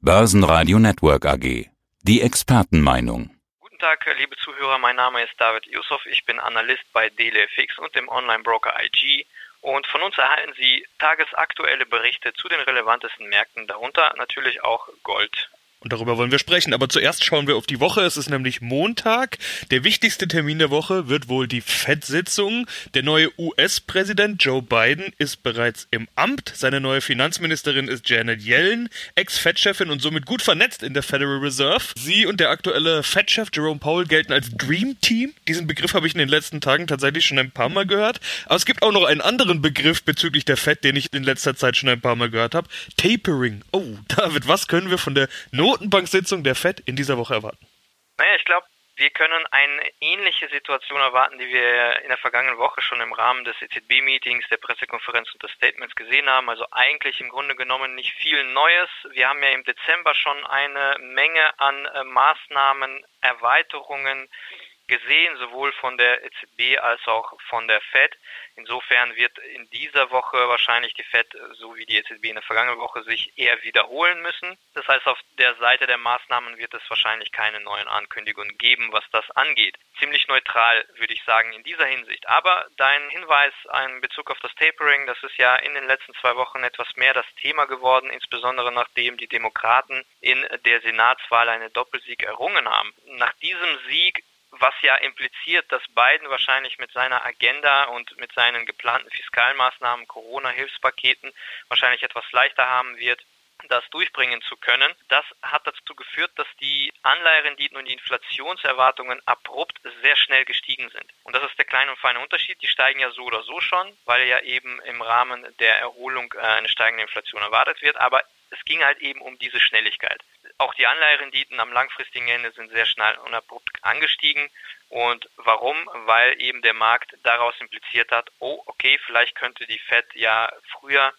Börsenradio Network AG. Die Expertenmeinung. Guten Tag, liebe Zuhörer. Mein Name ist David Yusuf. Ich bin Analyst bei DLFX und dem Online-Broker IG. Und von uns erhalten Sie tagesaktuelle Berichte zu den relevantesten Märkten, darunter natürlich auch Gold. Und darüber wollen wir sprechen. Aber zuerst schauen wir auf die Woche. Es ist nämlich Montag. Der wichtigste Termin der Woche wird wohl die FED-Sitzung. Der neue US-Präsident Joe Biden ist bereits im Amt. Seine neue Finanzministerin ist Janet Yellen, Ex-Fed-Chefin und somit gut vernetzt in der Federal Reserve. Sie und der aktuelle Fed-Chef Jerome Powell gelten als Dream Team. Diesen Begriff habe ich in den letzten Tagen tatsächlich schon ein paar Mal gehört. Aber es gibt auch noch einen anderen Begriff bezüglich der Fed, den ich in letzter Zeit schon ein paar Mal gehört habe. Tapering. Oh, David, was können wir von der Not Notenbank-Sitzung der FED in dieser Woche erwarten? Naja, ich glaube, wir können eine ähnliche Situation erwarten, die wir in der vergangenen Woche schon im Rahmen des EZB-Meetings, der Pressekonferenz und des Statements gesehen haben. Also eigentlich im Grunde genommen nicht viel Neues. Wir haben ja im Dezember schon eine Menge an äh, Maßnahmen, Erweiterungen gesehen, sowohl von der EZB als auch von der Fed. Insofern wird in dieser Woche wahrscheinlich die Fed, so wie die EZB in der vergangenen Woche, sich eher wiederholen müssen. Das heißt, auf der Seite der Maßnahmen wird es wahrscheinlich keine neuen Ankündigungen geben, was das angeht. Ziemlich neutral, würde ich sagen, in dieser Hinsicht. Aber dein Hinweis in Bezug auf das Tapering, das ist ja in den letzten zwei Wochen etwas mehr das Thema geworden, insbesondere nachdem die Demokraten in der Senatswahl einen Doppelsieg errungen haben. Nach diesem Sieg was ja impliziert, dass Biden wahrscheinlich mit seiner Agenda und mit seinen geplanten Fiskalmaßnahmen, Corona-Hilfspaketen wahrscheinlich etwas leichter haben wird, das durchbringen zu können. Das hat dazu geführt, dass die Anleiherenditen und die Inflationserwartungen abrupt sehr schnell gestiegen sind. Und das ist der kleine und feine Unterschied. Die steigen ja so oder so schon, weil ja eben im Rahmen der Erholung äh, eine steigende Inflation erwartet wird. Aber es ging halt eben um diese Schnelligkeit. Auch die Anleiherenditen am langfristigen Ende sind sehr schnell und abrupt angestiegen. Und warum? Weil eben der Markt daraus impliziert hat, oh, okay, vielleicht könnte die Fed ja früher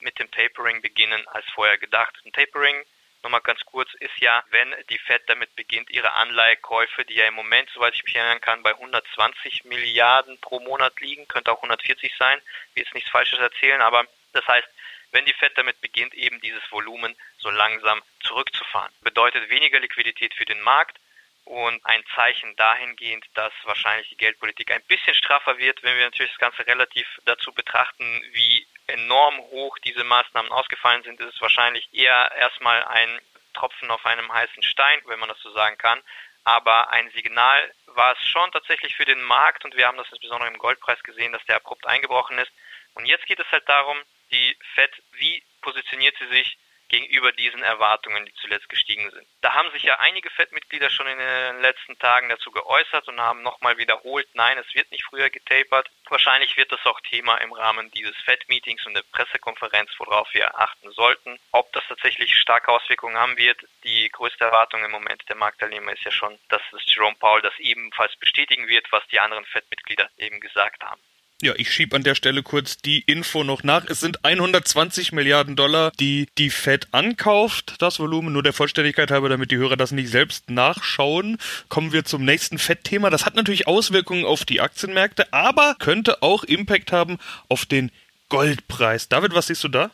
mit dem Tapering beginnen als vorher gedacht. Ein Tapering, nochmal ganz kurz, ist ja, wenn die Fed damit beginnt, ihre Anleihekäufe, die ja im Moment, soweit ich mich erinnern kann, bei 120 Milliarden pro Monat liegen, könnte auch 140 sein, will jetzt nichts Falsches erzählen, aber das heißt, wenn die Fed damit beginnt, eben dieses Volumen so langsam zurückzufahren. Bedeutet weniger Liquidität für den Markt und ein Zeichen dahingehend, dass wahrscheinlich die Geldpolitik ein bisschen straffer wird, wenn wir natürlich das Ganze relativ dazu betrachten, wie enorm hoch diese Maßnahmen ausgefallen sind, ist es wahrscheinlich eher erstmal ein Tropfen auf einem heißen Stein, wenn man das so sagen kann. Aber ein Signal war es schon tatsächlich für den Markt und wir haben das insbesondere im Goldpreis gesehen, dass der abrupt eingebrochen ist. Und jetzt geht es halt darum, die Fed, wie positioniert sie sich gegenüber diesen Erwartungen, die zuletzt gestiegen sind. Da haben sich ja einige FED-Mitglieder schon in den letzten Tagen dazu geäußert und haben nochmal wiederholt, nein, es wird nicht früher getapert. Wahrscheinlich wird das auch Thema im Rahmen dieses FED-Meetings und der Pressekonferenz, worauf wir achten sollten. Ob das tatsächlich starke Auswirkungen haben wird, die größte Erwartung im Moment der Marktteilnehmer ist ja schon, dass Jerome Powell das ebenfalls bestätigen wird, was die anderen FED-Mitglieder eben gesagt haben. Ja, ich schieb an der Stelle kurz die Info noch nach. Es sind 120 Milliarden Dollar, die die Fed ankauft, das Volumen. Nur der Vollständigkeit halber, damit die Hörer das nicht selbst nachschauen, kommen wir zum nächsten Fed-Thema. Das hat natürlich Auswirkungen auf die Aktienmärkte, aber könnte auch Impact haben auf den Goldpreis. David, was siehst du da?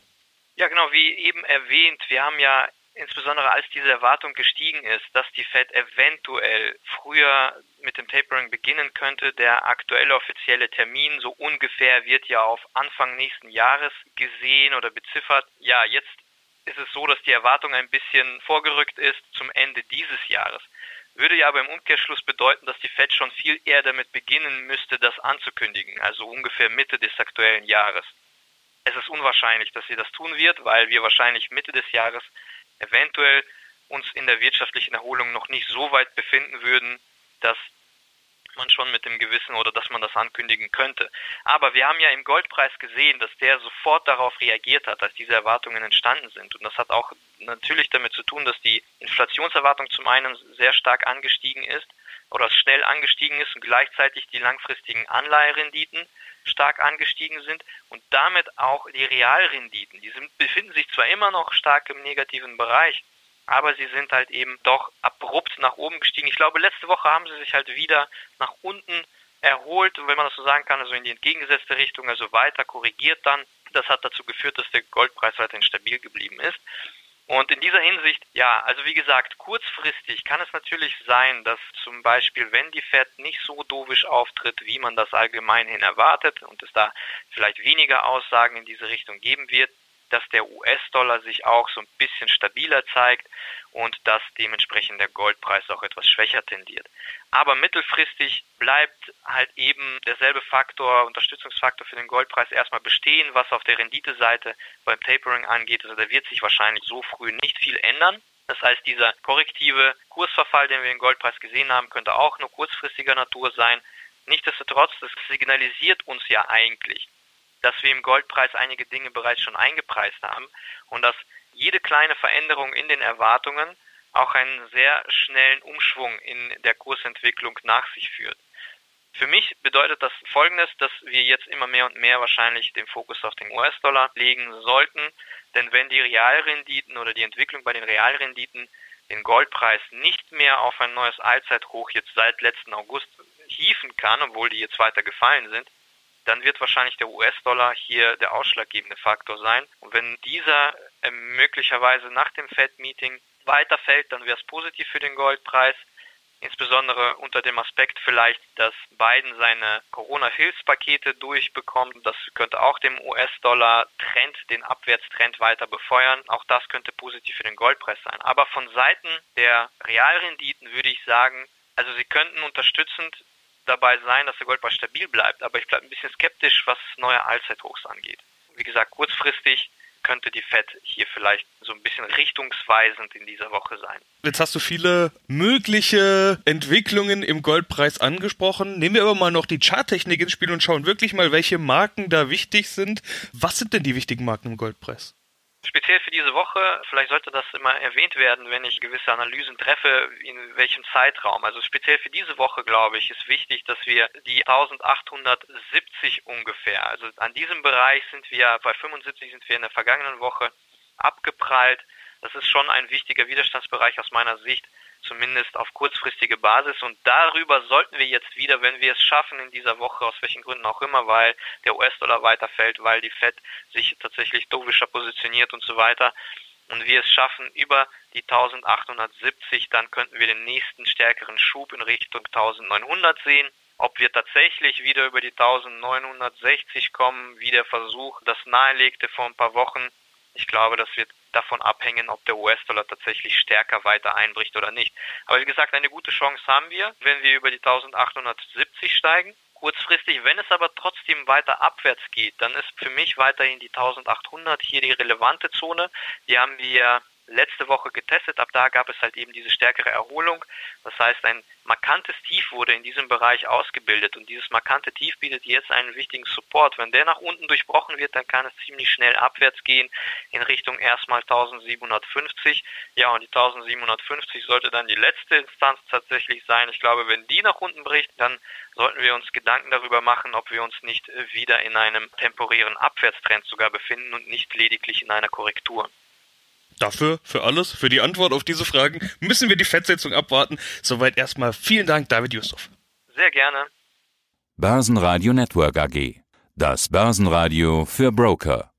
Ja, genau, wie eben erwähnt, wir haben ja insbesondere als diese Erwartung gestiegen ist, dass die Fed eventuell früher mit dem Tapering beginnen könnte. Der aktuelle offizielle Termin so ungefähr wird ja auf Anfang nächsten Jahres gesehen oder beziffert. Ja, jetzt ist es so, dass die Erwartung ein bisschen vorgerückt ist zum Ende dieses Jahres. Würde ja aber im Umkehrschluss bedeuten, dass die Fed schon viel eher damit beginnen müsste, das anzukündigen, also ungefähr Mitte des aktuellen Jahres. Es ist unwahrscheinlich, dass sie das tun wird, weil wir wahrscheinlich Mitte des Jahres eventuell uns in der wirtschaftlichen Erholung noch nicht so weit befinden würden, dass man schon mit dem Gewissen oder dass man das ankündigen könnte. Aber wir haben ja im Goldpreis gesehen, dass der sofort darauf reagiert hat, als diese Erwartungen entstanden sind. Und das hat auch natürlich damit zu tun, dass die Inflationserwartung zum einen sehr stark angestiegen ist oder schnell angestiegen ist und gleichzeitig die langfristigen Anleiherenditen stark angestiegen sind und damit auch die Realrenditen. Die sind, befinden sich zwar immer noch stark im negativen Bereich, aber sie sind halt eben doch abrupt nach oben gestiegen. Ich glaube, letzte Woche haben sie sich halt wieder nach unten erholt, wenn man das so sagen kann, also in die entgegengesetzte Richtung, also weiter korrigiert dann. Das hat dazu geführt, dass der Goldpreis weiterhin stabil geblieben ist. Und in dieser Hinsicht, ja, also wie gesagt, kurzfristig kann es natürlich sein, dass zum Beispiel, wenn die Fed nicht so dovisch auftritt, wie man das allgemeinhin erwartet und es da vielleicht weniger Aussagen in diese Richtung geben wird, dass der US-Dollar sich auch so ein bisschen stabiler zeigt und dass dementsprechend der Goldpreis auch etwas schwächer tendiert. Aber mittelfristig bleibt halt eben derselbe Faktor, Unterstützungsfaktor für den Goldpreis erstmal bestehen, was auf der Renditeseite beim Tapering angeht. Also da wird sich wahrscheinlich so früh nicht viel ändern. Das heißt, dieser korrektive Kursverfall, den wir im Goldpreis gesehen haben, könnte auch nur kurzfristiger Natur sein. Nichtsdestotrotz, das signalisiert uns ja eigentlich, dass wir im Goldpreis einige Dinge bereits schon eingepreist haben und dass jede kleine Veränderung in den Erwartungen auch einen sehr schnellen Umschwung in der Kursentwicklung nach sich führt. Für mich bedeutet das Folgendes, dass wir jetzt immer mehr und mehr wahrscheinlich den Fokus auf den US-Dollar legen sollten, denn wenn die Realrenditen oder die Entwicklung bei den Realrenditen den Goldpreis nicht mehr auf ein neues Allzeithoch jetzt seit letzten August hieven kann, obwohl die jetzt weiter gefallen sind, dann wird wahrscheinlich der US-Dollar hier der ausschlaggebende Faktor sein. Und wenn dieser äh, möglicherweise nach dem Fed-Meeting weiterfällt, dann wäre es positiv für den Goldpreis. Insbesondere unter dem Aspekt vielleicht, dass Biden seine Corona-Hilfspakete durchbekommt. Das könnte auch dem US-Dollar-Trend, den Abwärtstrend weiter befeuern. Auch das könnte positiv für den Goldpreis sein. Aber von Seiten der Realrenditen würde ich sagen, also sie könnten unterstützend dabei sein, dass der Goldpreis stabil bleibt, aber ich bleibe ein bisschen skeptisch, was neue Allzeithochs angeht. Wie gesagt, kurzfristig könnte die Fed hier vielleicht so ein bisschen richtungsweisend in dieser Woche sein. Jetzt hast du viele mögliche Entwicklungen im Goldpreis angesprochen. Nehmen wir aber mal noch die Charttechnik ins Spiel und schauen wirklich mal, welche Marken da wichtig sind. Was sind denn die wichtigen Marken im Goldpreis? Speziell für diese Woche, vielleicht sollte das immer erwähnt werden, wenn ich gewisse Analysen treffe, in welchem Zeitraum. Also speziell für diese Woche, glaube ich, ist wichtig, dass wir die 1870 ungefähr, also an diesem Bereich sind wir, bei 75 sind wir in der vergangenen Woche abgeprallt. Das ist schon ein wichtiger Widerstandsbereich aus meiner Sicht zumindest auf kurzfristige Basis. Und darüber sollten wir jetzt wieder, wenn wir es schaffen in dieser Woche, aus welchen Gründen auch immer, weil der US-Dollar weiterfällt, weil die Fed sich tatsächlich dovischer positioniert und so weiter, und wir es schaffen über die 1870, dann könnten wir den nächsten stärkeren Schub in Richtung 1900 sehen. Ob wir tatsächlich wieder über die 1960 kommen, wie der Versuch das nahelegte vor ein paar Wochen, ich glaube, das wird davon abhängen, ob der US-Dollar tatsächlich stärker weiter einbricht oder nicht. Aber wie gesagt, eine gute Chance haben wir, wenn wir über die 1870 steigen. Kurzfristig, wenn es aber trotzdem weiter abwärts geht, dann ist für mich weiterhin die 1800 hier die relevante Zone. Die haben wir letzte Woche getestet. Ab da gab es halt eben diese stärkere Erholung. Das heißt, ein markantes Tief wurde in diesem Bereich ausgebildet und dieses markante Tief bietet jetzt einen wichtigen Support. Wenn der nach unten durchbrochen wird, dann kann es ziemlich schnell abwärts gehen in Richtung erstmal 1750. Ja, und die 1750 sollte dann die letzte Instanz tatsächlich sein. Ich glaube, wenn die nach unten bricht, dann sollten wir uns Gedanken darüber machen, ob wir uns nicht wieder in einem temporären Abwärtstrend sogar befinden und nicht lediglich in einer Korrektur. Dafür, für alles, für die Antwort auf diese Fragen müssen wir die Fettsetzung abwarten. Soweit erstmal vielen Dank, David Yusuf. Sehr gerne. Börsenradio Network AG. Das Börsenradio für Broker.